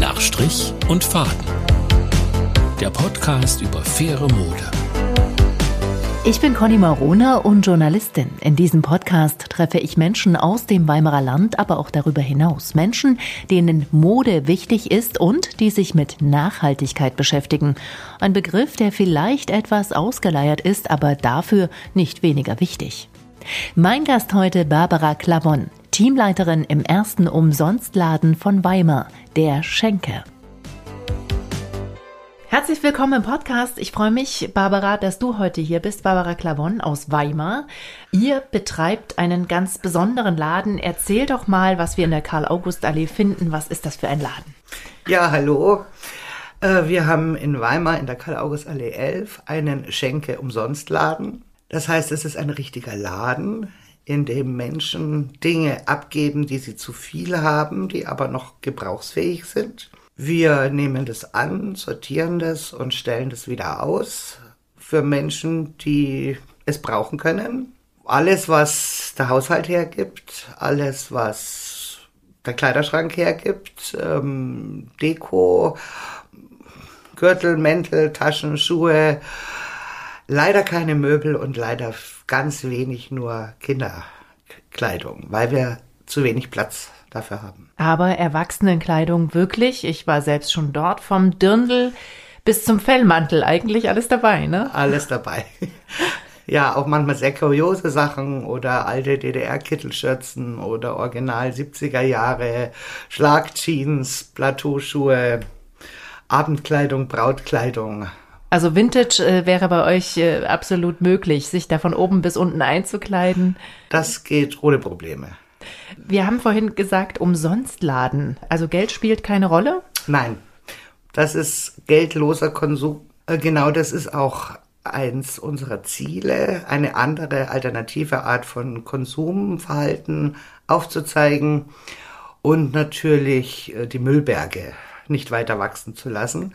Nach Strich und Faden. Der Podcast über faire Mode. Ich bin Conny Marona und Journalistin. In diesem Podcast treffe ich Menschen aus dem Weimarer Land, aber auch darüber hinaus. Menschen, denen Mode wichtig ist und die sich mit Nachhaltigkeit beschäftigen. Ein Begriff, der vielleicht etwas ausgeleiert ist, aber dafür nicht weniger wichtig. Mein Gast heute Barbara Clavon, Teamleiterin im ersten Umsonstladen von Weimar, der Schenke. Herzlich willkommen im Podcast. Ich freue mich, Barbara, dass du heute hier bist. Barbara Clavon aus Weimar. Ihr betreibt einen ganz besonderen Laden. Erzähl doch mal, was wir in der Karl-August-Allee finden. Was ist das für ein Laden? Ja, hallo. Äh, wir haben in Weimar in der Karl-August-Allee 11 einen Schenke-Umsonstladen. Das heißt, es ist ein richtiger Laden, in dem Menschen Dinge abgeben, die sie zu viel haben, die aber noch gebrauchsfähig sind. Wir nehmen das an, sortieren das und stellen das wieder aus für Menschen, die es brauchen können. Alles, was der Haushalt hergibt, alles, was der Kleiderschrank hergibt, ähm, Deko, Gürtel, Mäntel, Taschen, Schuhe, leider keine Möbel und leider ganz wenig nur Kinderkleidung, weil wir zu wenig Platz dafür haben. Aber Erwachsenenkleidung wirklich? Ich war selbst schon dort vom Dirndl bis zum Fellmantel eigentlich alles dabei, ne? Alles dabei. Ja, auch manchmal sehr kuriose Sachen oder alte DDR-Kittelschürzen oder original 70er Jahre Schlagjeans, Plateauschuhe, Abendkleidung, Brautkleidung. Also Vintage äh, wäre bei euch äh, absolut möglich, sich da von oben bis unten einzukleiden. Das geht ohne Probleme. Wir haben vorhin gesagt, umsonst laden. Also Geld spielt keine Rolle? Nein, das ist geldloser Konsum. Äh, genau das ist auch eins unserer Ziele, eine andere alternative Art von Konsumverhalten aufzuzeigen und natürlich äh, die Müllberge nicht weiter wachsen zu lassen.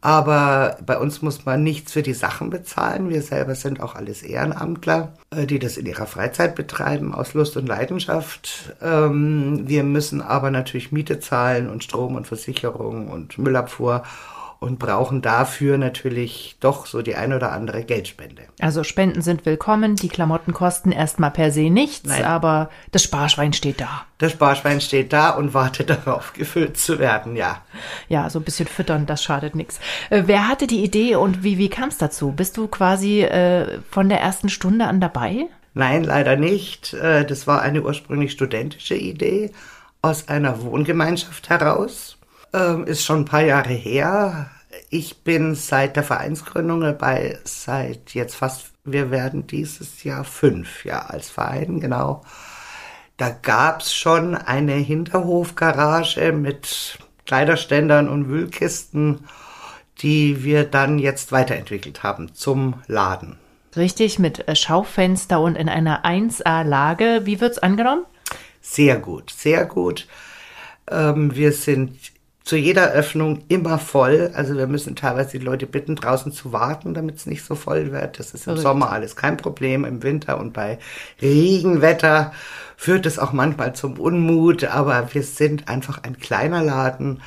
Aber bei uns muss man nichts für die Sachen bezahlen. Wir selber sind auch alles Ehrenamtler, äh, die das in ihrer Freizeit betreiben, aus Lust und Leidenschaft. Ähm, wir müssen aber natürlich Miete zahlen und Strom und Versicherung und Müllabfuhr und brauchen dafür natürlich doch so die ein oder andere Geldspende. Also Spenden sind willkommen, die Klamotten kosten erstmal per se nichts, Nein. aber das Sparschwein steht da. Das Sparschwein steht da und wartet darauf, gefüllt zu werden, ja. Ja, so ein bisschen füttern, das schadet nichts. Äh, wer hatte die Idee und wie, wie kam es dazu? Bist du quasi äh, von der ersten Stunde an dabei? Nein, leider nicht. Äh, das war eine ursprünglich studentische Idee aus einer Wohngemeinschaft heraus ähm, ist schon ein paar Jahre her. Ich bin seit der Vereinsgründung dabei, seit jetzt fast, wir werden dieses Jahr fünf Jahre als Verein, genau. Da gab's schon eine Hinterhofgarage mit Kleiderständern und Wühlkisten, die wir dann jetzt weiterentwickelt haben zum Laden. Richtig, mit Schaufenster und in einer 1A-Lage. Wie wird's angenommen? Sehr gut, sehr gut. Ähm, wir sind zu jeder Öffnung immer voll. Also wir müssen teilweise die Leute bitten, draußen zu warten, damit es nicht so voll wird. Das ist im Verrückt. Sommer alles kein Problem, im Winter und bei Regenwetter führt es auch manchmal zum Unmut, aber wir sind einfach ein kleiner Laden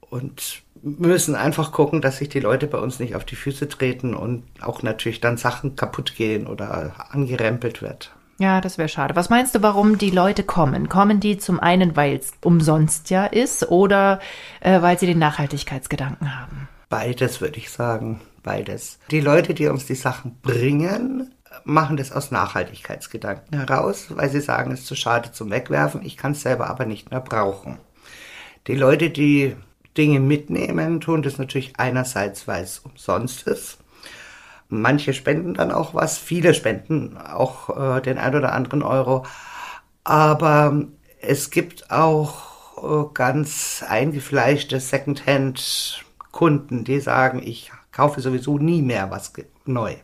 und müssen einfach gucken, dass sich die Leute bei uns nicht auf die Füße treten und auch natürlich dann Sachen kaputt gehen oder angerempelt wird. Ja, das wäre schade. Was meinst du, warum die Leute kommen? Kommen die zum einen, weil es umsonst ja ist oder äh, weil sie den Nachhaltigkeitsgedanken haben? Beides würde ich sagen, beides. Die Leute, die uns die Sachen bringen, machen das aus Nachhaltigkeitsgedanken heraus, weil sie sagen, es ist zu schade zum Wegwerfen, ich kann es selber aber nicht mehr brauchen. Die Leute, die Dinge mitnehmen, tun das natürlich einerseits, weil es umsonst ist Manche spenden dann auch was, viele spenden auch äh, den ein oder anderen Euro. Aber es gibt auch äh, ganz eingefleischte Secondhand-Kunden, die sagen, ich kaufe sowieso nie mehr was neu.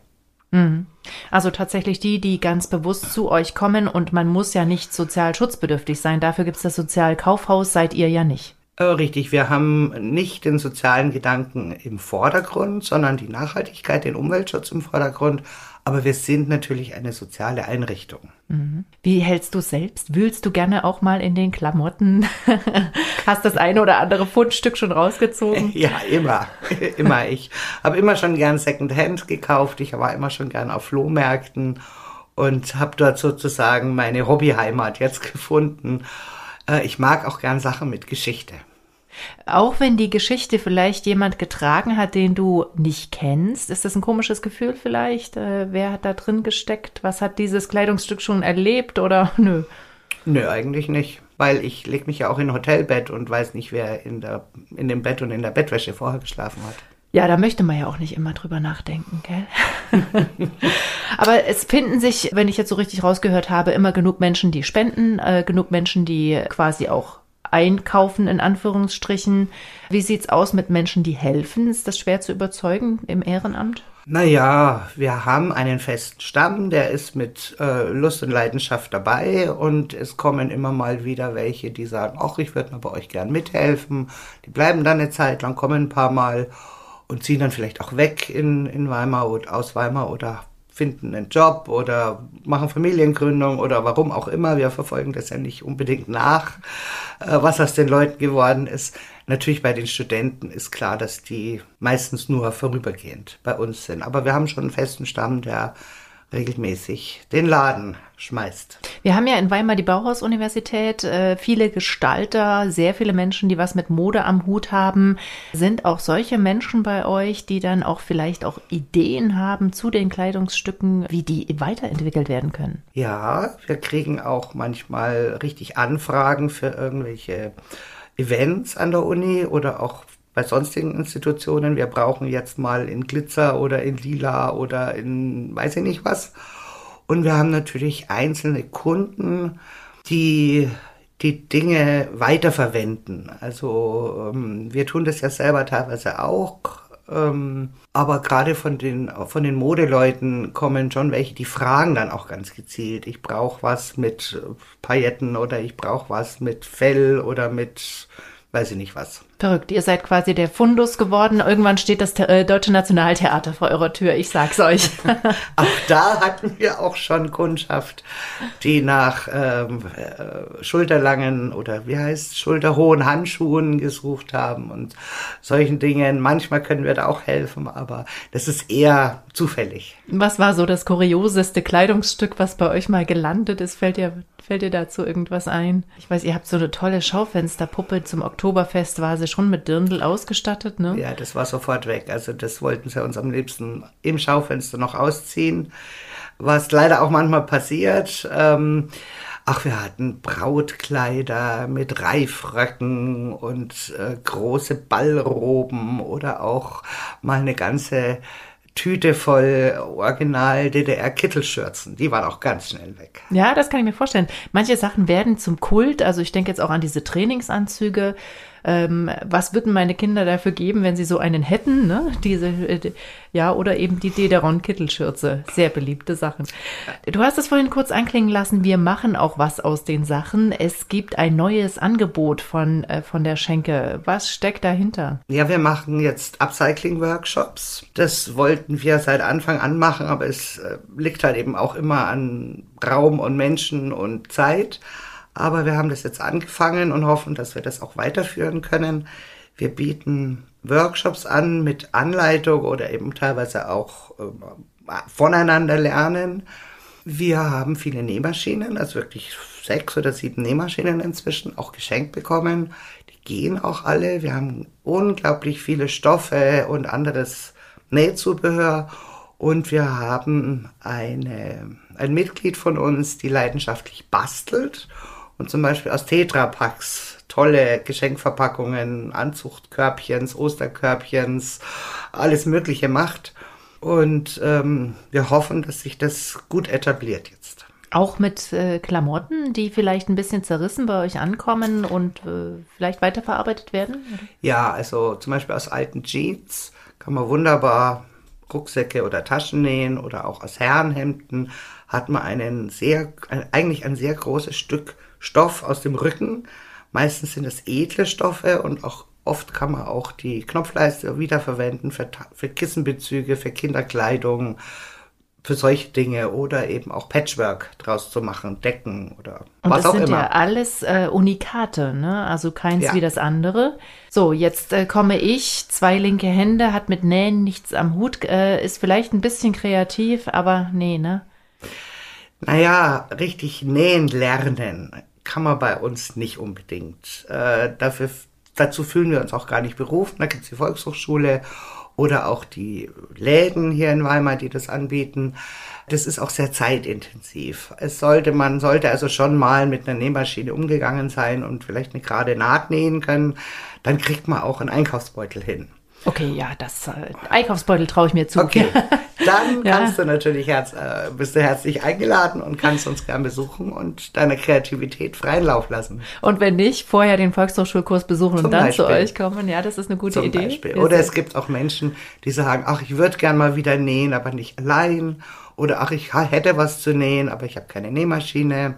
Mhm. Also tatsächlich die, die ganz bewusst zu euch kommen und man muss ja nicht sozial schutzbedürftig sein. Dafür gibt es das Sozialkaufhaus, seid ihr ja nicht. Äh, richtig, wir haben nicht den sozialen Gedanken im Vordergrund, sondern die Nachhaltigkeit, den Umweltschutz im Vordergrund. Aber wir sind natürlich eine soziale Einrichtung. Mhm. Wie hältst du selbst? Wühlst du gerne auch mal in den Klamotten? Hast das eine oder andere Fundstück schon rausgezogen? Ja, immer. immer. Ich habe immer schon gern Secondhand gekauft. Ich war immer schon gern auf Flohmärkten und habe dort sozusagen meine Hobbyheimat jetzt gefunden. Äh, ich mag auch gern Sachen mit Geschichte. Auch wenn die Geschichte vielleicht jemand getragen hat, den du nicht kennst, ist das ein komisches Gefühl vielleicht? Äh, wer hat da drin gesteckt? Was hat dieses Kleidungsstück schon erlebt oder nö? Nö, eigentlich nicht, weil ich leg mich ja auch in ein Hotelbett und weiß nicht, wer in, der, in dem Bett und in der Bettwäsche vorher geschlafen hat. Ja, da möchte man ja auch nicht immer drüber nachdenken, gell? Aber es finden sich, wenn ich jetzt so richtig rausgehört habe, immer genug Menschen, die spenden, äh, genug Menschen, die quasi auch einkaufen, in Anführungsstrichen. Wie sieht's aus mit Menschen, die helfen? Ist das schwer zu überzeugen im Ehrenamt? Naja, wir haben einen festen Stamm, der ist mit äh, Lust und Leidenschaft dabei und es kommen immer mal wieder welche, die sagen, ach, ich würde mal bei euch gern mithelfen. Die bleiben dann eine Zeit lang, kommen ein paar Mal und ziehen dann vielleicht auch weg in, in Weimar oder aus Weimar oder finden einen Job oder machen Familiengründung oder warum auch immer. Wir verfolgen das ja nicht unbedingt nach, äh, was aus den Leuten geworden ist. Natürlich bei den Studenten ist klar, dass die meistens nur vorübergehend bei uns sind. Aber wir haben schon einen festen Stamm, der regelmäßig den Laden schmeißt. Wir haben ja in Weimar die Bauhaus-Universität, äh, viele Gestalter, sehr viele Menschen, die was mit Mode am Hut haben. Sind auch solche Menschen bei euch, die dann auch vielleicht auch Ideen haben zu den Kleidungsstücken, wie die weiterentwickelt werden können? Ja, wir kriegen auch manchmal richtig Anfragen für irgendwelche Events an der Uni oder auch bei sonstigen Institutionen. Wir brauchen jetzt mal in Glitzer oder in Lila oder in weiß ich nicht was. Und wir haben natürlich einzelne Kunden, die die Dinge weiterverwenden. Also ähm, wir tun das ja selber teilweise auch. Ähm, aber gerade von den, von den Modeleuten kommen schon welche, die fragen dann auch ganz gezielt. Ich brauche was mit Pailletten oder ich brauche was mit Fell oder mit weiß ich nicht was. Verrückt, ihr seid quasi der Fundus geworden. Irgendwann steht das äh, Deutsche Nationaltheater vor eurer Tür, ich sag's euch. auch da hatten wir auch schon Kundschaft, die nach ähm, äh, schulterlangen oder wie heißt schulterhohen Handschuhen gesucht haben und solchen Dingen. Manchmal können wir da auch helfen, aber das ist eher zufällig. Was war so das kurioseste Kleidungsstück, was bei euch mal gelandet ist? Fällt dir Fällt dir dazu irgendwas ein? Ich weiß, ihr habt so eine tolle Schaufensterpuppe. Zum Oktoberfest war sie schon mit Dirndl ausgestattet, ne? Ja, das war sofort weg. Also das wollten sie uns am liebsten im Schaufenster noch ausziehen. Was leider auch manchmal passiert. Ähm, ach, wir hatten Brautkleider mit Reifröcken und äh, große Ballroben oder auch mal eine ganze Tüte voll Original DDR-Kittelschürzen. Die waren auch ganz schnell weg. Ja, das kann ich mir vorstellen. Manche Sachen werden zum Kult. Also ich denke jetzt auch an diese Trainingsanzüge ähm, was würden meine Kinder dafür geben, wenn sie so einen hätten, ne? Diese, äh, ja, oder eben die Dederon-Kittelschürze. Sehr beliebte Sachen. Du hast es vorhin kurz anklingen lassen, wir machen auch was aus den Sachen. Es gibt ein neues Angebot von, äh, von der Schenke. Was steckt dahinter? Ja, wir machen jetzt Upcycling-Workshops. Das wollten wir seit Anfang an machen, aber es äh, liegt halt eben auch immer an Raum und Menschen und Zeit. Aber wir haben das jetzt angefangen und hoffen, dass wir das auch weiterführen können. Wir bieten Workshops an mit Anleitung oder eben teilweise auch äh, voneinander lernen. Wir haben viele Nähmaschinen, also wirklich sechs oder sieben Nähmaschinen inzwischen auch geschenkt bekommen. Die gehen auch alle. Wir haben unglaublich viele Stoffe und anderes Nähzubehör. Und wir haben eine, ein Mitglied von uns, die leidenschaftlich bastelt und zum Beispiel aus Tetrapacks tolle Geschenkverpackungen, Anzuchtkörbchens, Osterkörbchens, alles Mögliche macht. Und ähm, wir hoffen, dass sich das gut etabliert jetzt. Auch mit äh, Klamotten, die vielleicht ein bisschen zerrissen bei euch ankommen und äh, vielleicht weiterverarbeitet werden? Ja, also zum Beispiel aus alten Jeans kann man wunderbar Rucksäcke oder Taschen nähen oder auch aus Herrenhemden hat man einen sehr, eigentlich ein sehr großes Stück Stoff aus dem Rücken. Meistens sind es edle Stoffe und auch oft kann man auch die Knopfleiste wiederverwenden für, für Kissenbezüge, für Kinderkleidung, für solche Dinge oder eben auch Patchwork draus zu machen, Decken oder Und was das auch sind immer. ja alles äh, Unikate, ne? Also keins Ja. wie das andere. So, jetzt äh, komme ich, zwei linke Hände, hat mit Nähen nichts am Hut, äh, ist vielleicht ein bisschen kreativ, aber nee, ne? Naja, richtig nähen lernen kann man bei uns nicht unbedingt. Äh, dafür, dazu fühlen wir uns auch gar nicht berufen. Da gibt's die Volkshochschule oder auch die Läden hier in Weimar, die das anbieten. Das ist auch sehr zeitintensiv. Es sollte, man sollte also schon mal mit einer Nähmaschine umgegangen sein und vielleicht eine gerade Naht nähen können. Dann kriegt man auch einen Einkaufsbeutel hin. Okay, ja, das äh, Einkaufsbeutel traue ich mir zu. Okay, dann Ja. kannst du natürlich herz, äh, bist du herzlich eingeladen und kannst uns gern besuchen und deiner Kreativität freien Lauf lassen. Und wenn nicht, vorher den Volkshochschulkurs besuchen Zum und dann zu Beispiel. euch kommen. Ja, das ist eine gute Zum Idee. Beispiel. Oder es gibt auch Menschen, die sagen, ach, ich würde gern mal wieder nähen, aber nicht allein. Oder ach, ich hätte was zu nähen, aber ich habe keine Nähmaschine.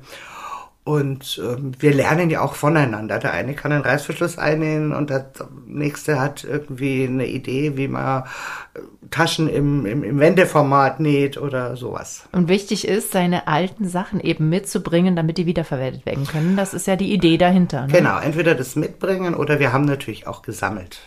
Und ähm, wir lernen ja auch voneinander. Der eine kann einen Reißverschluss einnähen und der nächste hat irgendwie eine Idee, wie man äh, Taschen im, im, im Wendeformat näht oder sowas. Und wichtig ist, seine alten Sachen eben mitzubringen, damit die wiederverwertet werden können. Das ist ja die Idee dahinter. Ne? Genau, entweder das mitbringen oder wir haben natürlich auch gesammelt.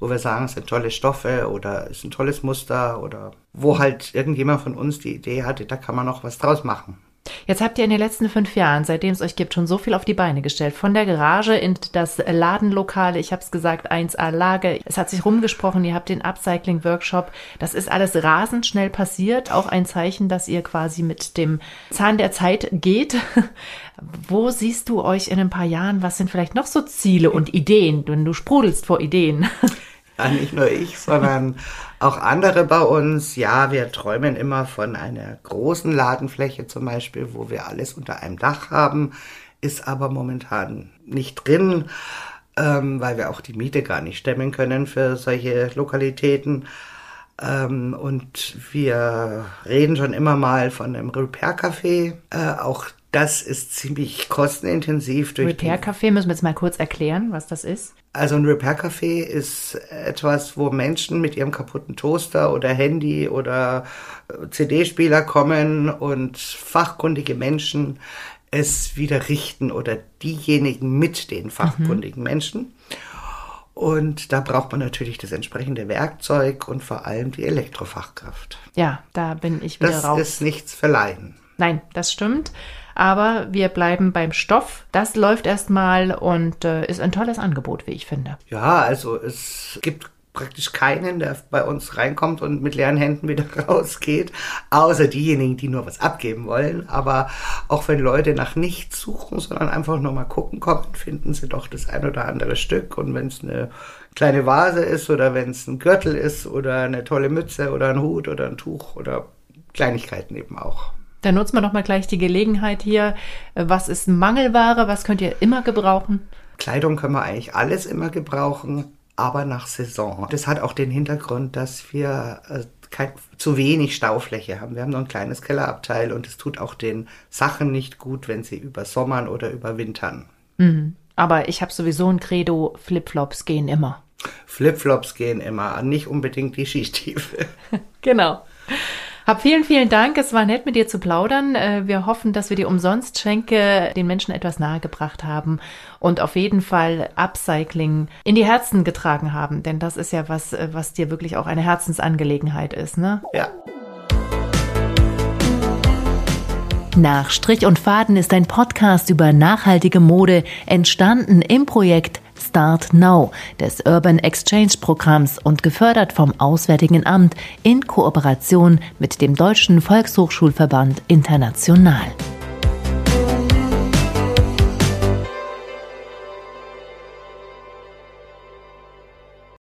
Wo wir sagen, es sind tolle Stoffe oder es ist ein tolles Muster oder wo halt irgendjemand von uns die Idee hatte, da kann man noch was draus machen. Jetzt habt ihr in den letzten fünf Jahren, seitdem es euch gibt, schon so viel auf die Beine gestellt. Von der Garage in das Ladenlokale, ich habe es gesagt, 1A Lager. Es hat sich rumgesprochen, ihr habt den Upcycling-Workshop. Das ist alles rasend schnell passiert. Auch ein Zeichen, dass ihr quasi mit dem Zahn der Zeit geht. Wo siehst du euch in ein paar Jahren? Was sind vielleicht noch so Ziele und Ideen? Denn du sprudelst vor Ideen. Ja, nicht nur ich, sondern auch andere bei uns. Ja, wir träumen immer von einer großen Ladenfläche zum Beispiel, wo wir alles unter einem Dach haben, ist aber momentan nicht drin, ähm, weil wir auch die Miete gar nicht stemmen können für solche Lokalitäten. Ähm, und wir reden schon immer mal von einem Repair-Café. Äh, auch das ist ziemlich kostenintensiv durch die Repair-Café müssen wir jetzt mal kurz erklären, was das ist. also ein Repair-Café ist etwas, wo Menschen mit ihrem kaputten Toaster oder Handy oder äh, CD-Spieler kommen und fachkundige Menschen es wieder richten oder diejenigen mit den fachkundigen Menschen. Und da braucht man natürlich das entsprechende Werkzeug und vor allem die Elektrofachkraft. Ja, da bin ich wieder Das raus. ist nichts verleihen. Nein, das stimmt. Aber wir bleiben beim Stoff. Das läuft erstmal und äh, ist ein tolles Angebot, wie ich finde. Ja, also es gibt praktisch keinen, der bei uns reinkommt und mit leeren Händen wieder rausgeht, außer diejenigen, die nur was abgeben wollen. Aber auch wenn Leute nach nichts suchen, sondern einfach nur mal gucken kommen, finden sie doch das ein oder andere Stück. Und wenn es eine kleine Vase ist oder wenn es ein Gürtel ist oder eine tolle Mütze oder ein Hut oder ein Tuch oder Kleinigkeiten eben auch. Dann nutzen wir doch mal gleich die Gelegenheit hier. Was ist Mangelware? Was könnt ihr immer gebrauchen? Kleidung können wir eigentlich alles immer gebrauchen, aber nach Saison. Das hat auch den Hintergrund, dass wir äh, kein, zu wenig Staufläche haben. Wir haben nur ein kleines Kellerabteil und es tut auch den Sachen nicht gut, wenn sie übersommern oder überwintern. Aber ich habe sowieso ein Credo, Flipflops gehen immer. Flipflops gehen immer, nicht unbedingt die Skistiefel. Genau. Hab vielen, vielen Dank. Es war nett, mit dir zu plaudern. Äh, Wir hoffen, dass wir die Umsonstschenke den Menschen etwas nahegebracht haben und auf jeden Fall Upcycling in die Herzen getragen haben. Denn das ist ja was, äh, was dir wirklich auch eine Herzensangelegenheit ist, ne? Ja. Nach Strich und Faden ist ein Podcast über nachhaltige Mode entstanden im Projekt Start Now des Urban Exchange Programms und gefördert vom Auswärtigen Amt in Kooperation mit dem Deutschen Volkshochschulverband International.